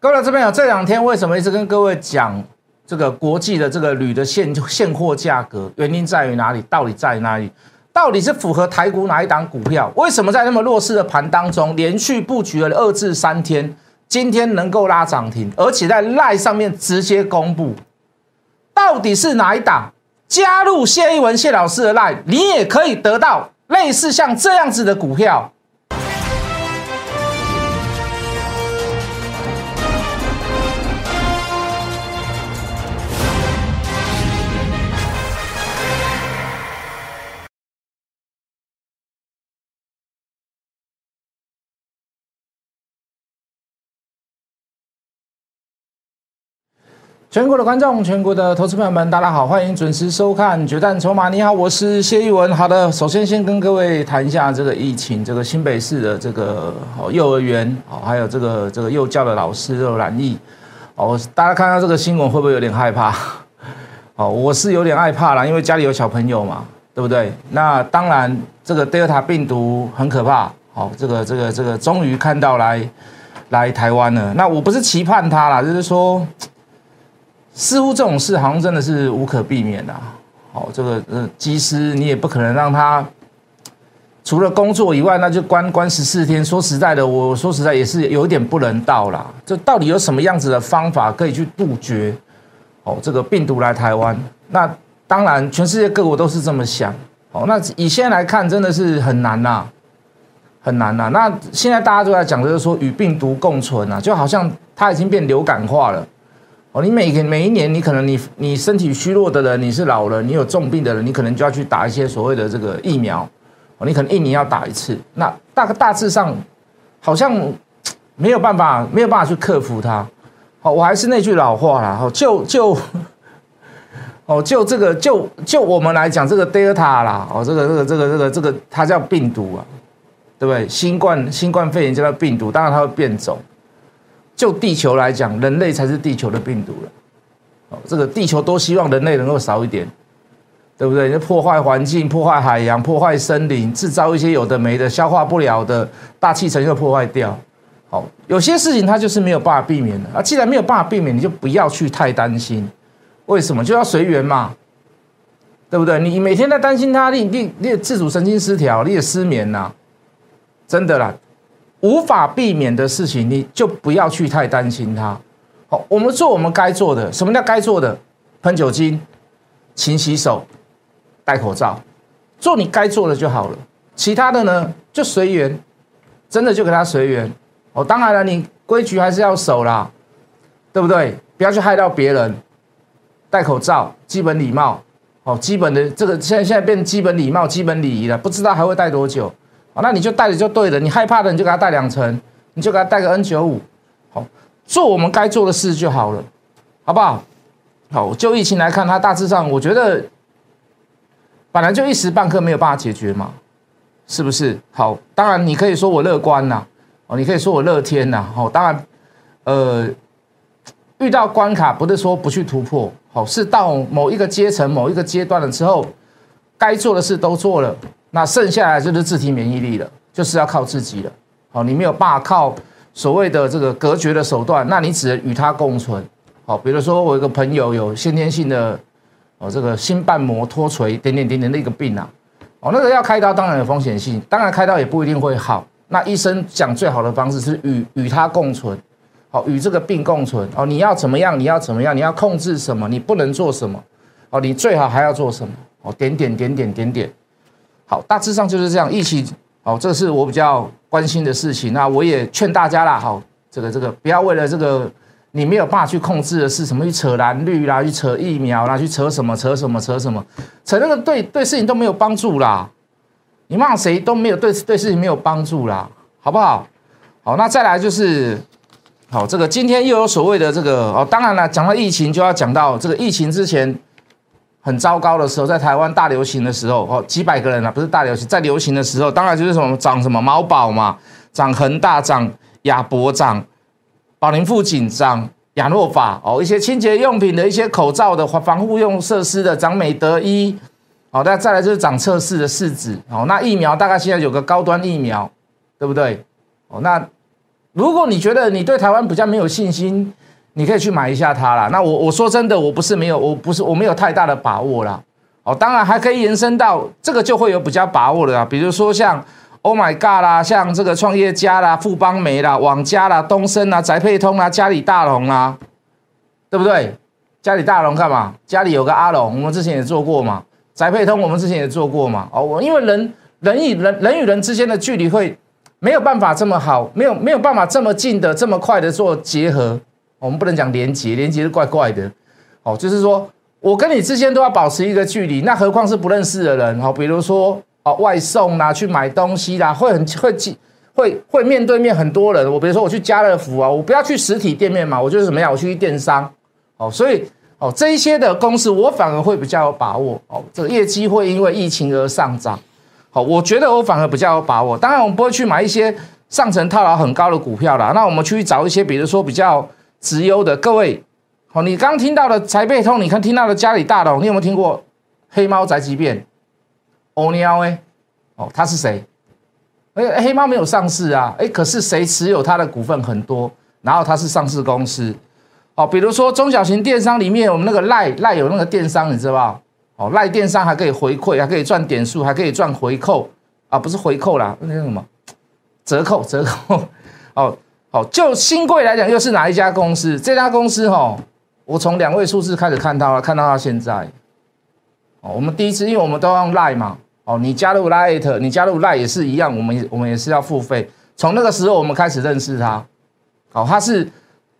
各位这边有这两天为什么一直跟各位讲这个国际的这个铝的现现货价格？原因在于哪里？到底在于哪里？到底是符合台股哪一档股票？为什么在那么弱势的盘当中，连续布局了二至三天，今天能够拉涨停，而且在赖上面直接公布，到底是哪一档？加入谢一文谢老师的赖，你也可以得到类似像这样子的股票。全国的观众，全国的投资朋友们，大家好，欢迎准时收看《决战筹码》。你好，我是谢一文。好的，首先先跟各位谈一下这个疫情，这个新北市的这个幼儿园哦，还有这个这个幼教的老师都染疫哦。大家看到这个新闻会不会有点害怕？哦，我是有点害怕啦，因为家里有小朋友嘛，对不对？那当然，这个 Delta 病毒很可怕。好，这个这个这个终于看到来来台湾了。那我不是期盼他啦，就是说。似乎这种事好像真的是无可避免的。哦，这个呃，机师你也不可能让他除了工作以外，那就关关十四天。说实在的，我说实在也是有一点不人道啦。这到底有什么样子的方法可以去杜绝哦这个病毒来台湾？那当然，全世界各国都是这么想。哦，那以现在来看，真的是很难呐，很难呐。那现在大家都在讲，就是说与病毒共存啊，就好像它已经变流感化了。哦，你每个每一年，你可能你你身体虚弱的人，你是老人，你有重病的人，你可能就要去打一些所谓的这个疫苗。哦，你可能一年要打一次。那大大致上，好像 没有办法，没有办法去克服它。好，我还是那句老话啦。哦，就就哦，就这个就就我们来讲，这个 Delta 啦，哦，这个这个这个这个这个它叫病毒啊，对不对？新冠新冠肺炎叫它病毒，当然它会变种。就地球来讲，人类才是地球的病毒了。哦，这个地球都希望人类能够少一点，对不对？破坏环境、破坏海洋、破坏森林，制造一些有的没的、消化不了的大气层又破坏掉。好，有些事情它就是没有办法避免的啊。既然没有办法避免，你就不要去太担心。为什么？就要随缘嘛，对不对？你每天在担心它，你你你自主神经失调，你也失眠呐，真的啦。无法避免的事情，你就不要去太担心它。好，我们做我们该做的。什么叫该做的？喷酒精、勤洗手、戴口罩，做你该做的就好了。其他的呢，就随缘，真的就给他随缘。哦，当然了，你规矩还是要守啦，对不对？不要去害到别人。戴口罩，基本礼貌。哦，基本的这个现在现在变基本礼貌、基本礼仪了，不知道还会戴多久。那你就带着就对了，你害怕的你就给他带两层，你就给他带个 N 九五，好，做我们该做的事就好了，好不好？好，就疫情来看，它大致上我觉得本来就一时半刻没有办法解决嘛，是不是？好，当然你可以说我乐观呐，哦，你可以说我乐天呐，好，当然，呃，遇到关卡不是说不去突破，好，是到某一个阶层、某一个阶段了之后，该做的事都做了。那剩下来就是自体免疫力了，就是要靠自己了。好，你没有办法靠所谓的这个隔绝的手段，那你只能与它共存。好，比如说我一个朋友有先天性的哦，这个心瓣膜脱垂点点点点的一个病啊，哦，那个要开刀当然有风险性，当然开刀也不一定会好。那医生讲最好的方式是与与它共存，好，与这个病共存。哦，你要怎么样？你要怎么样？你要控制什么？你不能做什么？哦，你最好还要做什么？哦，点点点点点点。好，大致上就是这样。疫情，好，这是我比较关心的事情。那我也劝大家啦，好，这个这个不要为了这个你没有办法去控制的是什么，去扯蓝绿啦，去扯疫苗啦，去扯什么扯什么扯什么，扯那个对对事情都没有帮助啦。你骂谁都没有对对事情没有帮助啦，好不好？好，那再来就是，好，这个今天又有所谓的这个哦，当然了，讲到疫情就要讲到这个疫情之前。很糟糕的时候，在台湾大流行的时候，哦，几百个人啊，不是大流行，在流行的时候，当然就是什么涨什么猫宝嘛，涨恒大，涨亚博，涨宝林富锦，涨亚诺法，哦，一些清洁用品的一些口罩的防护用设施的，涨美德一，好，那再来就是涨测试的试纸，哦，那疫苗大概现在有个高端疫苗，对不对？哦，那如果你觉得你对台湾比较没有信心，你可以去买一下它啦。那我我说真的，我不是没有，我不是我没有太大的把握啦。哦，当然还可以延伸到这个就会有比较把握的啊，比如说像 Oh My God 啦，像这个创业家啦、富邦美啦、网家啦、东升啦、宅配通啦、家里大龙啦，对不对？家里大龙干嘛？家里有个阿龙，我们之前也做过嘛。宅配通我们之前也做过嘛。哦，我因为人人与人人与人之间的距离会。没有办法这么好，没有没有办法这么近的、这么快的做结合。我们不能讲连接，连接是怪怪的。哦，就是说我跟你之间都要保持一个距离，那何况是不认识的人？哦，比如说哦，外送啦，去买东西啦，会很会会会面对面很多人。我比如说我去家乐福啊，我不要去实体店面嘛，我就是怎么样，我去电商。哦，所以哦这一些的公司，我反而会比较有把握。哦，这个业绩会因为疫情而上涨。好，我觉得我反而比较有把握。当然，我们不会去买一些上层套牢很高的股票啦。那我们去找一些，比如说比较直优的。各位，好，你刚听到的财贝通，你看听到的家里大龙，你有没有听过黑猫宅急便？欧尼奥哎，哦，他是谁？哎，黑猫没有上市啊，哎，可是谁持有他的股份很多？然后他是上市公司。哦，比如说中小型电商里面，我们那个赖赖有那个电商，你知道吧？哦，赖电商还可以回馈，还可以赚点数，还可以赚回扣啊，不是回扣啦，那叫什么折扣？折扣 哦，好，就新贵来讲，又是哪一家公司？这家公司哈，我从两位数字开始看到了，看到到现在。哦，我们第一次，因为我们都用赖嘛，哦，你加入 Lite，你加入赖也是一样，我们我们也是要付费。从那个时候我们开始认识他，哦，他是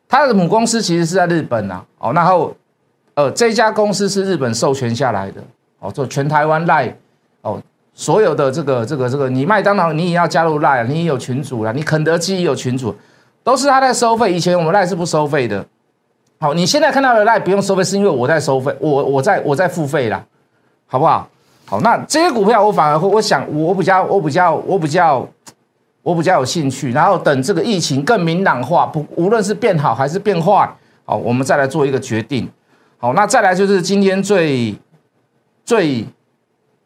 他的母公司其实是在日本呐，哦，然后。呃，这家公司是日本授权下来的，哦，做全台湾赖，哦，所有的这个这个这个，你麦当劳你也要加入赖，你也有群主了，你肯德基也有群主，都是他在收费。以前我们赖是不收费的，好，你现在看到的赖不用收费，是因为我在收费，我我在我在付费啦，好不好？好，那这些股票我反而会，我想我比较我比较我比较我比较有兴趣，然后等这个疫情更明朗化，不无论是变好还是变坏，好，我们再来做一个决定。好，那再来就是今天最最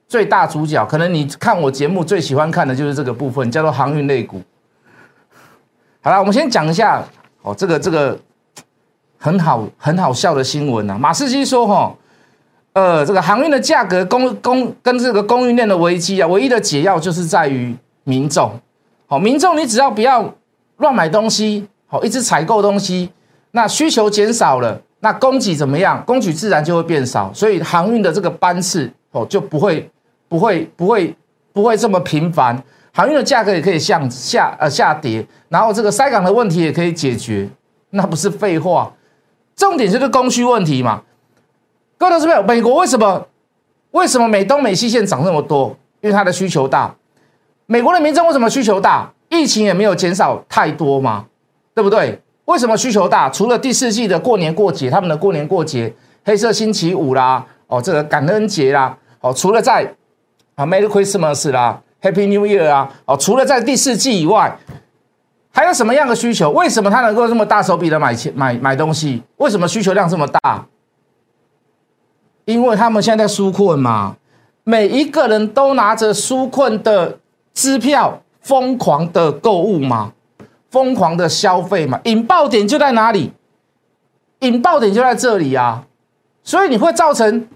最大主角，可能你看我节目最喜欢看的就是这个部分，叫做航运类股。好了，我们先讲一下哦，这个这个很好很好笑的新闻啊。马士基说哈，呃，这个航运的价格供供跟这个供应链的危机啊，唯一的解药就是在于民众。好，民众你只要不要乱买东西，好，一直采购东西，那需求减少了。那供给怎么样？供给自然就会变少，所以航运的这个班次哦就不会不会不会不会这么频繁，航运的价格也可以向下呃下跌，然后这个塞港的问题也可以解决，那不是废话。重点就是供需问题嘛。各位同志美国为什么为什么美东美西线涨那么多？因为它的需求大。美国的民众为什么需求大？疫情也没有减少太多嘛，对不对？为什么需求大？除了第四季的过年过节，他们的过年过节，黑色星期五啦，哦，这个感恩节啦，哦，除了在啊，Merry Christmas 啦，Happy New Year 啊，哦，除了在第四季以外，还有什么样的需求？为什么他能够这么大手笔的买钱买买东西？为什么需求量这么大？因为他们现在纾困嘛，每一个人都拿着纾困的支票，疯狂的购物嘛。疯狂的消费嘛，引爆点就在哪里？引爆点就在这里啊！所以你会造成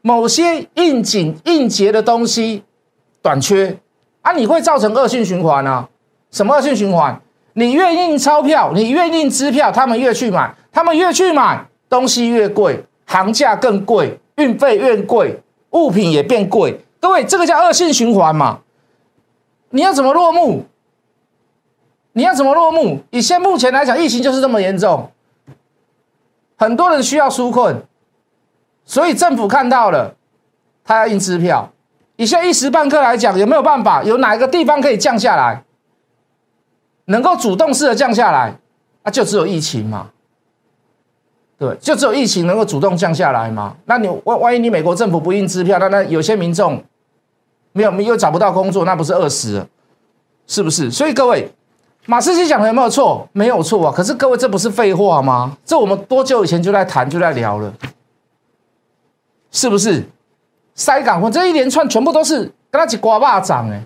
某些应景应节的东西短缺啊，你会造成恶性循环啊！什么恶性循环？你越印钞票，你越印支票，他们越去买，他们越去买，东西越贵，行价更贵，运费越贵，物品也变贵。各位，这个叫恶性循环嘛？你要怎么落幕？你要怎么落幕？以现目前来讲，疫情就是这么严重，很多人需要纾困，所以政府看到了，他要印支票。以现一时半刻来讲，有没有办法？有哪一个地方可以降下来？能够主动式的降下来？啊，就只有疫情嘛，对，就只有疫情能够主动降下来嘛。那你万万一你美国政府不印支票，那那有些民众没有又找不到工作，那不是饿死了？是不是？所以各位。马斯基讲的有没有错？没有错啊！可是各位，这不是废话吗？这我们多久以前就在谈，就在聊了，是不是？塞港货这一连串全部都是跟他起刮巴掌哎，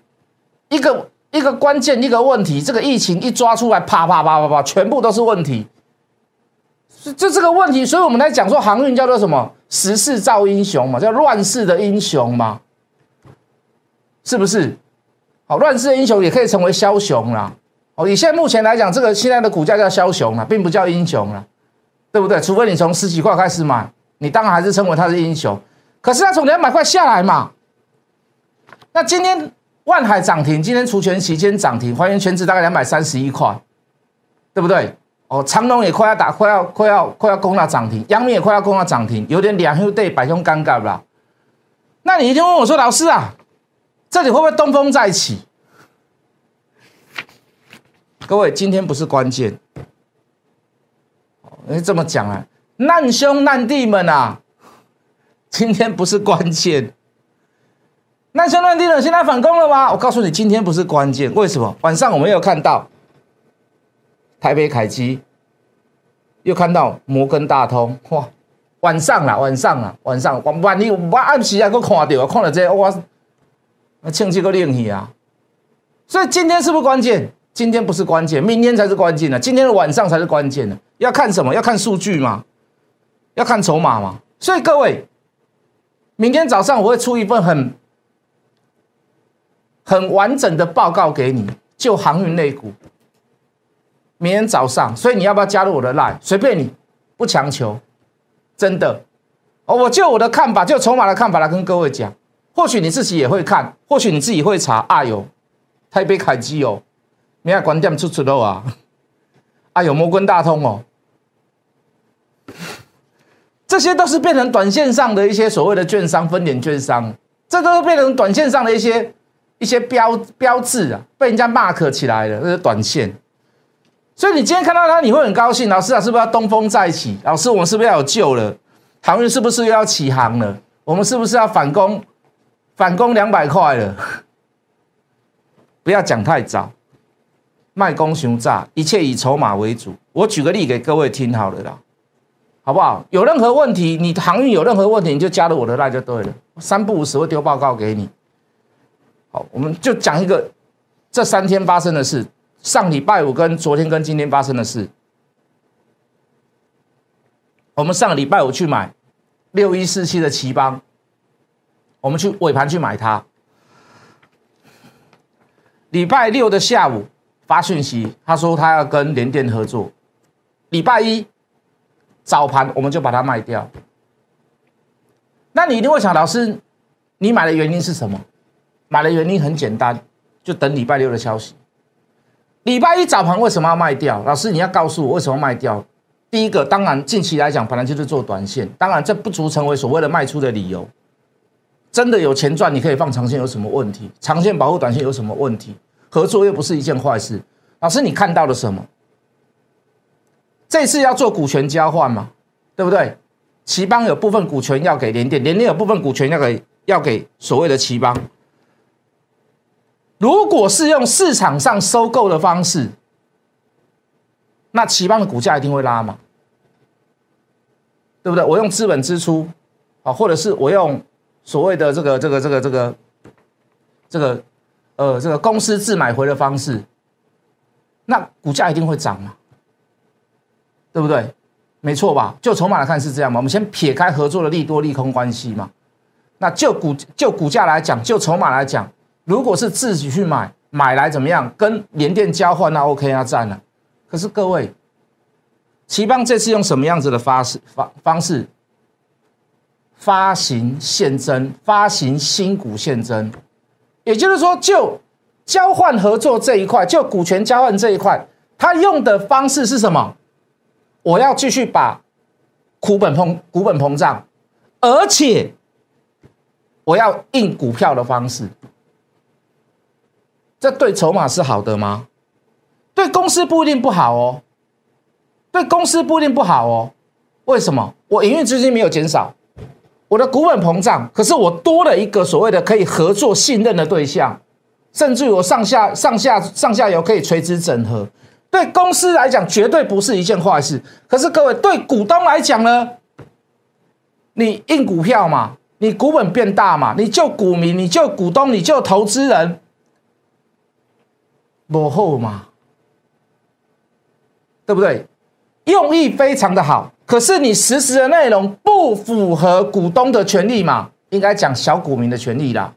一个一个关键一个问题，这个疫情一抓出来，啪啪啪啪啪，全部都是问题。就这个问题，所以我们来讲说航运叫做什么？时势造英雄嘛，叫乱世的英雄嘛，是不是？好，乱世的英雄也可以成为枭雄啦。哦，以现在目前来讲，这个现在的股价叫枭雄了，并不叫英雄了，对不对？除非你从十几块开始买，你当然还是称为他是英雄。可是他从两百块下来嘛，那今天万海涨停，今天除权期间涨停，还原全值大概两百三十一块，对不对？哦，长隆也快要打，快要快要快要攻到涨停，阳明也快要攻到涨停，有点两兄弟百兄尴尬了。那你一定问我说，老师啊，这里会不会东风再起？各位，今天不是关键。哦，这么讲啊，难兄难弟们啊，今天不是关键。那兄难弟们现在反攻了吗？我告诉你，今天不是关键。为什么？晚上我们有看到。台北凯基又看到摩根大通，哇！晚上啦，晚上啦，晚上晚晚你我暗时啊，我看到，看到这我，庆这个另去啊！所以今天是不是关键？今天不是关键，明天才是关键的。今天的晚上才是关键的。要看什么？要看数据嘛？要看筹码嘛？所以各位，明天早上我会出一份很很完整的报告给你，就航运类股。明天早上，所以你要不要加入我的 line？随便你，不强求，真的。哦，我就我的看法，就筹码的看法来跟各位讲。或许你自己也会看，或许你自己会查。啊哟台北凯基哦，明天关店出出肉啊。啊哟摩根大通哦，这些都是变成短线上的一些所谓的券商、分点券商，这都是变成短线上的一些一些标标志啊，被人家 mark 起来了，这是短线。所以你今天看到它，你会很高兴。老师啊，是不是要东风再起？老师，我们是不是要有救了？航运是不是又要起航了？我们是不是要反攻？反攻两百块了？不要讲太早，卖攻熊炸，一切以筹码为主。我举个例给各位听好了啦，好不好？有任何问题，你航运有任何问题，你就加入我的那就对了。三不五时会丢报告给你。好，我们就讲一个这三天发生的事。上礼拜五跟昨天跟今天发生的事，我们上礼拜五去买六一四七的奇邦，我们去尾盘去买它。礼拜六的下午发讯息，他说他要跟联电合作。礼拜一早盘我们就把它卖掉。那你一定会想，老师，你买的原因是什么？买的原因很简单，就等礼拜六的消息。礼拜一早盘为什么要卖掉？老师，你要告诉我为什么卖掉？第一个，当然近期来讲，本来就是做短线，当然这不足成为所谓的卖出的理由。真的有钱赚，你可以放长线，有什么问题？长线保护短线有什么问题？合作又不是一件坏事。老师，你看到了什么？这次要做股权交换嘛？对不对？奇邦有部分股权要给联电，联电有部分股权要给要给所谓的奇邦。如果是用市场上收购的方式，那奇邦的股价一定会拉嘛，对不对？我用资本支出啊，或者是我用所谓的这个这个这个这个这个呃这个公司自买回的方式，那股价一定会涨嘛，对不对？没错吧？就筹码来看是这样嘛。我们先撇开合作的利多利空关系嘛，那就股就股价来讲，就筹码来讲。如果是自己去买，买来怎么样？跟联电交换那 OK 啊，占了。可是各位，奇邦这次用什么样子的发式方方式发行现增，发行新股现增，也就是说，就交换合作这一块，就股权交换这一块，他用的方式是什么？我要继续把股本膨股本膨胀，而且我要印股票的方式。这对筹码是好的吗？对公司不一定不好哦，对公司不一定不好哦。为什么？我营运资金没有减少，我的股本膨胀，可是我多了一个所谓的可以合作信任的对象，甚至于我上下上下上下游可以垂直整合。对公司来讲，绝对不是一件坏事。可是各位，对股东来讲呢？你印股票嘛，你股本变大嘛，你就股民，你就股东，你就投资人。落后嘛，对不对？用意非常的好，可是你实施的内容不符合股东的权利嘛？应该讲小股民的权利啦，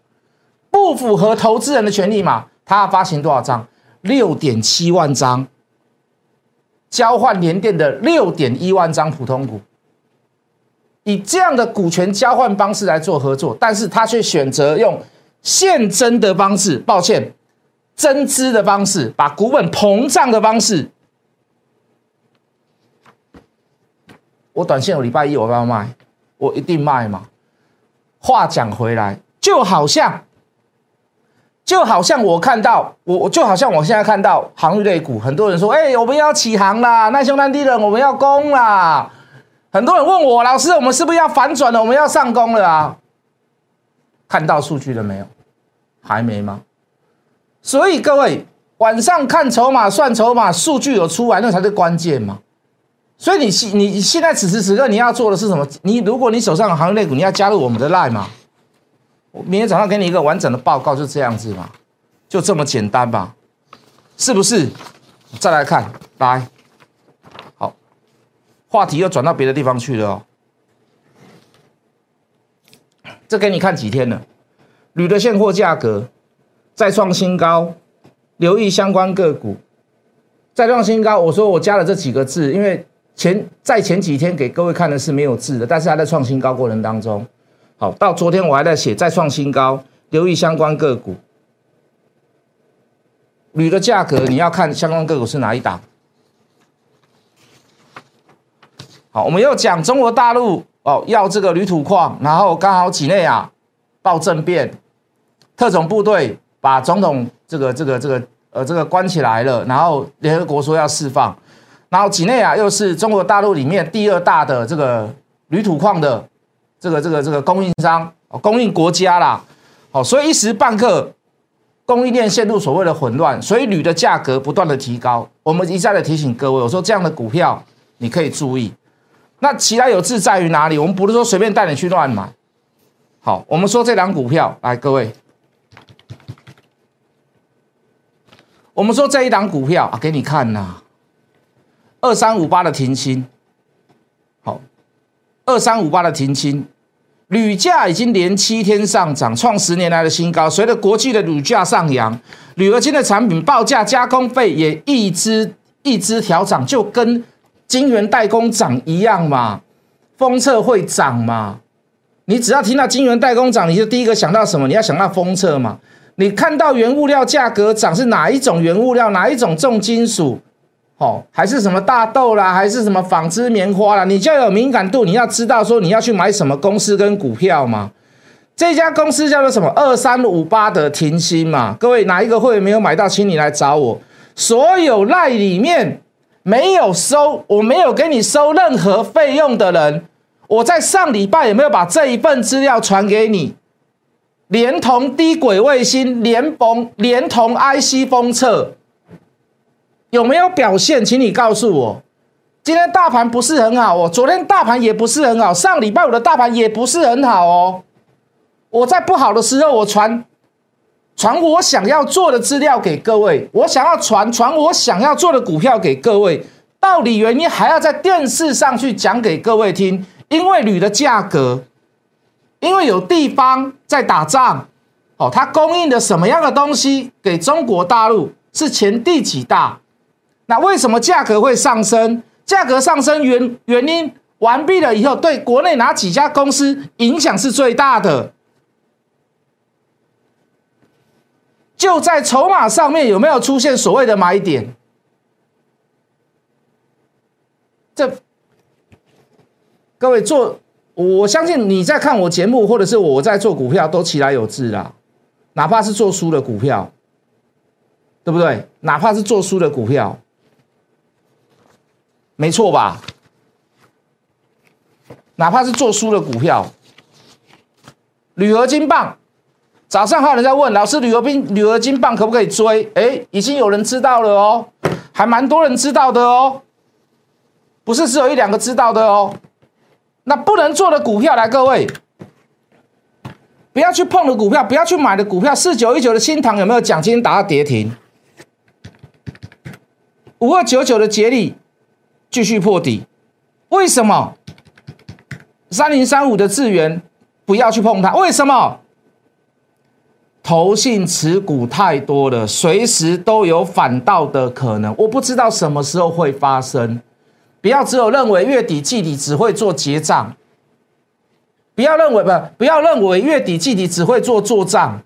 不符合投资人的权利嘛？他要发行多少张？六点七万张，交换联电的六点一万张普通股，以这样的股权交换方式来做合作，但是他却选择用现增的方式，抱歉，增资的方式，把股本膨胀的方式。我短线有礼拜一我要卖，我一定卖嘛。话讲回来，就好像，就好像我看到我，就好像我现在看到航运类股，很多人说，哎，我们要起航啦，难兄难弟人，我们要攻啦。很多人问我，老师，我们是不是要反转了？我们要上攻了啊？看到数据了没有？还没吗？所以各位晚上看筹码算筹码，数据有出来，那才是关键嘛。所以你现你现在此时此刻你要做的是什么？你如果你手上有行业类股，你要加入我们的 line 嘛？我明天早上给你一个完整的报告，就这样子嘛，就这么简单吧？是不是？再来看，来，好，话题又转到别的地方去了哦。这给你看几天了？铝的现货价格再创新高，留意相关个股再创新高。我说我加了这几个字，因为。前在前几天给各位看的是没有字的，但是还在创新高过程当中。好，到昨天我还在写再创新高，留意相关个股。铝的价格你要看相关个股是哪一档。好，我们又讲中国大陆哦，要这个铝土矿，然后刚好几内亚报政变，特种部队把总统这个这个这个呃这个关起来了，然后联合国说要释放。然后几内亚又是中国大陆里面第二大的这个铝土矿的这个这个这个供应商，供应国家啦，哦，所以一时半刻供应链陷入所谓的混乱，所以铝的价格不断的提高。我们一再的提醒各位，我说这样的股票你可以注意。那其他有志在于哪里？我们不是说随便带你去乱买。好，我们说这档股票，来各位，我们说这一档股票啊，给你看呐。二三五八的停薪，二三五八的停薪，铝价已经连七天上涨，创十年来的新高。随着国际的铝价上扬，铝合金的产品报价、加工费也一支一支调涨，就跟晶圆代工涨一样嘛。封测会涨嘛？你只要听到晶圆代工涨，你就第一个想到什么？你要想到封测嘛。你看到原物料价格涨是哪一种原物料？哪一种重金属？哦，还是什么大豆啦，还是什么纺织棉花啦，你就要有敏感度，你要知道说你要去买什么公司跟股票嘛。这家公司叫做什么？二三五八的停薪嘛。各位哪一个会员没有买到，请你来找我。所有赖里面没有收，我没有给你收任何费用的人，我在上礼拜有没有把这一份资料传给你？连同低轨卫星，连同连同 IC 封测。有没有表现？请你告诉我。今天大盘不是很好哦，昨天大盘也不是很好，上礼拜五的大盘也不是很好哦。我在不好的时候，我传传我想要做的资料给各位，我想要传传我想要做的股票给各位，道理原因还要在电视上去讲给各位听。因为铝的价格，因为有地方在打仗，哦，它供应的什么样的东西给中国大陆是前第几大？那为什么价格会上升？价格上升原原因完毕了以后，对国内哪几家公司影响是最大的？就在筹码上面有没有出现所谓的买点？这各位做，我相信你在看我节目，或者是我在做股票，都起来有志啦。哪怕是做输的股票，对不对？哪怕是做输的股票。没错吧？哪怕是做输的股票，铝合金棒，早上还有人在问老师，铝合金铝合金棒可不可以追？哎，已经有人知道了哦，还蛮多人知道的哦，不是只有一两个知道的哦。那不能做的股票，来各位，不要去碰的股票，不要去买的股票，四九一九的新塘有没有奖金打到跌停？五二九九的捷力继续破底，为什么？三零三五的智源不要去碰它，为什么？投信持股太多了，随时都有反倒的可能。我不知道什么时候会发生。不要只有认为月底季底只会做结账，不要认为不不要认为月底季底只会做做账，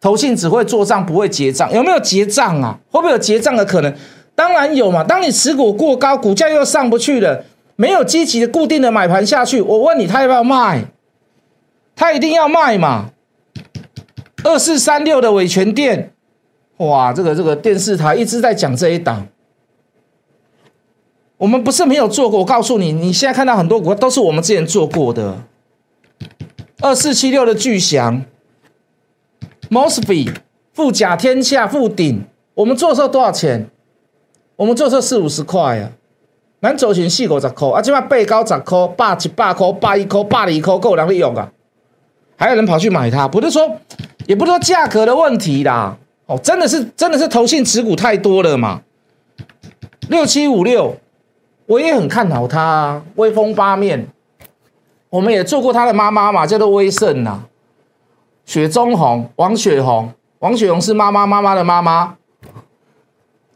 投信只会做账不会结账，有没有结账啊？会不会有结账的可能？当然有嘛。当你持股过高，股价又上不去了，没有积极的固定的买盘下去，我问你，他要不要卖？他一定要卖嘛。二四三六的伟权店，哇，这个这个电视台一直在讲这一档。我们不是没有做过，我告诉你，你现在看到很多股都是我们之前做过的。二四七六的巨翔，Mosby 富甲天下富鼎，我们做的时候多少钱？我们做的时候四五十块啊，咱做成四五十块，啊，起码八九十块，八一百块，八一块，八二块够人利用啊，还有人跑去买它，不是说，也不是说价格的问题啦，哦，真的是真的是投信持股太多了嘛，六七五六。我也很看好他，威风八面。我们也做过他的妈妈嘛，叫做威盛呐，雪中红，王雪红，王雪红是妈妈妈妈的妈妈，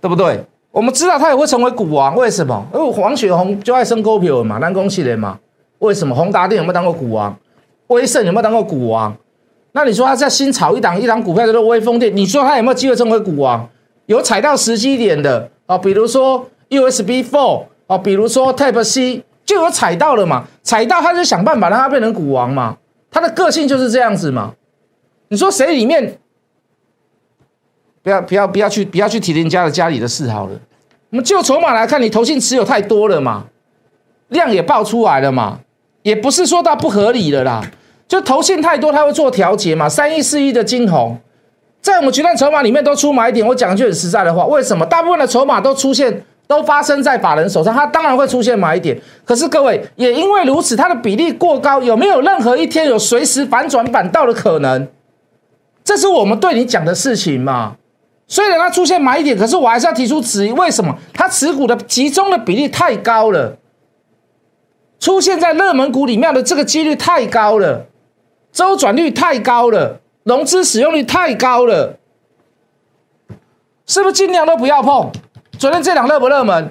对不对？我们知道他也会成为股王，为什么？因为黄雪红就爱生股票嘛，南宫系列嘛。为什么？宏达电有没有当过股王？威盛有没有当过股王？那你说他在新炒一档一档股票叫做威风电，你说他有没有机会成为股王？有踩到时机点的啊，比如说 USB Four。哦，比如说 Type C 就有踩到了嘛，踩到他就想办法让他变成股王嘛，他的个性就是这样子嘛。你说谁里面不要不要不要去不要去提人家的家里的事好了。我们就筹码来看，你投信持有太多了嘛，量也爆出来了嘛，也不是说它不合理了啦，就投信太多，他会做调节嘛。三亿四亿的金红，在我们决战筹码里面都出买点，我讲句很实在的话，为什么大部分的筹码都出现？都发生在法人手上，它当然会出现买点。可是各位也因为如此，它的比例过高，有没有任何一天有随时反转反倒的可能？这是我们对你讲的事情嘛？虽然它出现买点，可是我还是要提出质疑：为什么它持股的集中的比例太高了？出现在热门股里面的这个几率太高了，周转率太高了，融资使用率太高了，是不是尽量都不要碰？昨天这两热不热门？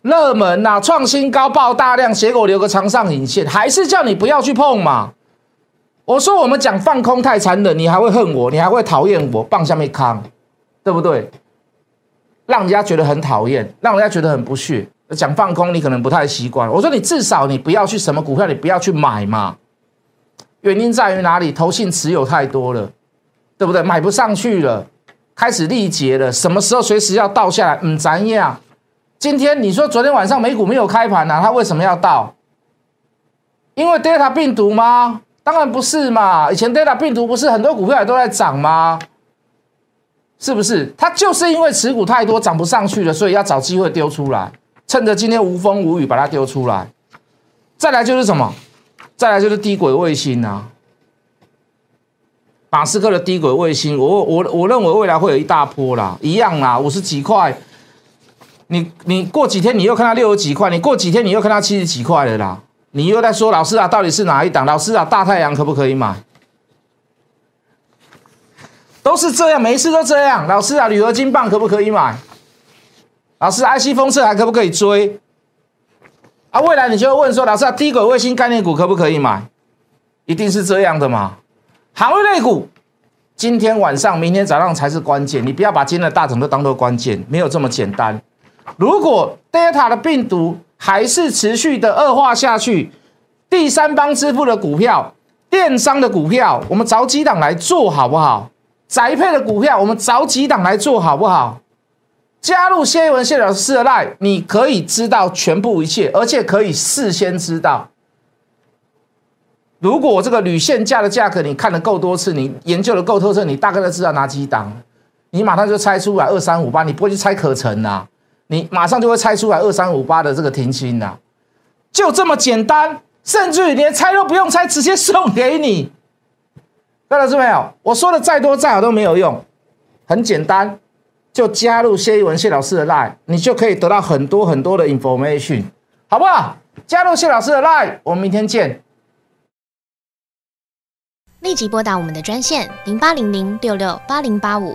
热门呐，创新高爆大量，结果留个长上影线，还是叫你不要去碰嘛？我说我们讲放空太残忍，你还会恨我，你还会讨厌我，棒下面扛，对不对？让人家觉得很讨厌，让人家觉得很不屑。讲放空，你可能不太习惯。我说你至少你不要去什么股票，你不要去买嘛。原因在于哪里？投信持有太多了，对不对？买不上去了。开始力竭了，什么时候随时要倒下来？嗯，怎样？今天你说昨天晚上美股没有开盘啊，它为什么要倒？因为 Delta 病毒吗？当然不是嘛。以前 Delta 病毒不是很多股票也都在涨吗？是不是？它就是因为持股太多，涨不上去了，所以要找机会丢出来，趁着今天无风无雨把它丢出来。再来就是什么？再来就是低轨卫星啊。马斯克的低轨卫星，我我我认为未来会有一大波啦，一样啦，五十几块，你你过几天你又看到六十几块，你过几天你又看到七十几块了啦，你又在说老师啊，到底是哪一档？老师啊，大太阳可不可以买？都是这样，每一次都这样。老师啊，铝合金棒可不可以买？老师，IC 封测还可不可以追？啊，未来你就会问说，老师啊，低轨卫星概念股可不可以买？一定是这样的嘛？航运类股，今天晚上、明天早上才是关键。你不要把今天的大涨都当做关键，没有这么简单。如果 Delta 的病毒还是持续的恶化下去，第三方支付的股票、电商的股票，我们找几档来做好不好？宅配的股票，我们找几档来做好不好？加入谢文谢老师的 line，你可以知道全部一切，而且可以事先知道。如果这个铝线价的价格你看了够多次，你研究的够透彻，你大概都知道哪几档，你马上就猜出来二三五八，你不会去猜可成呐，你马上就会猜出来二三五八的这个停薪呐，就这么简单，甚至于连猜都不用猜，直接送给你，看到是没有？我说的再多再好都没有用，很简单，就加入谢一文谢老师的 line，你就可以得到很多很多的 information，好不好？加入谢老师的 line，我们明天见。立即拨打我们的专线零八零零六六八零八五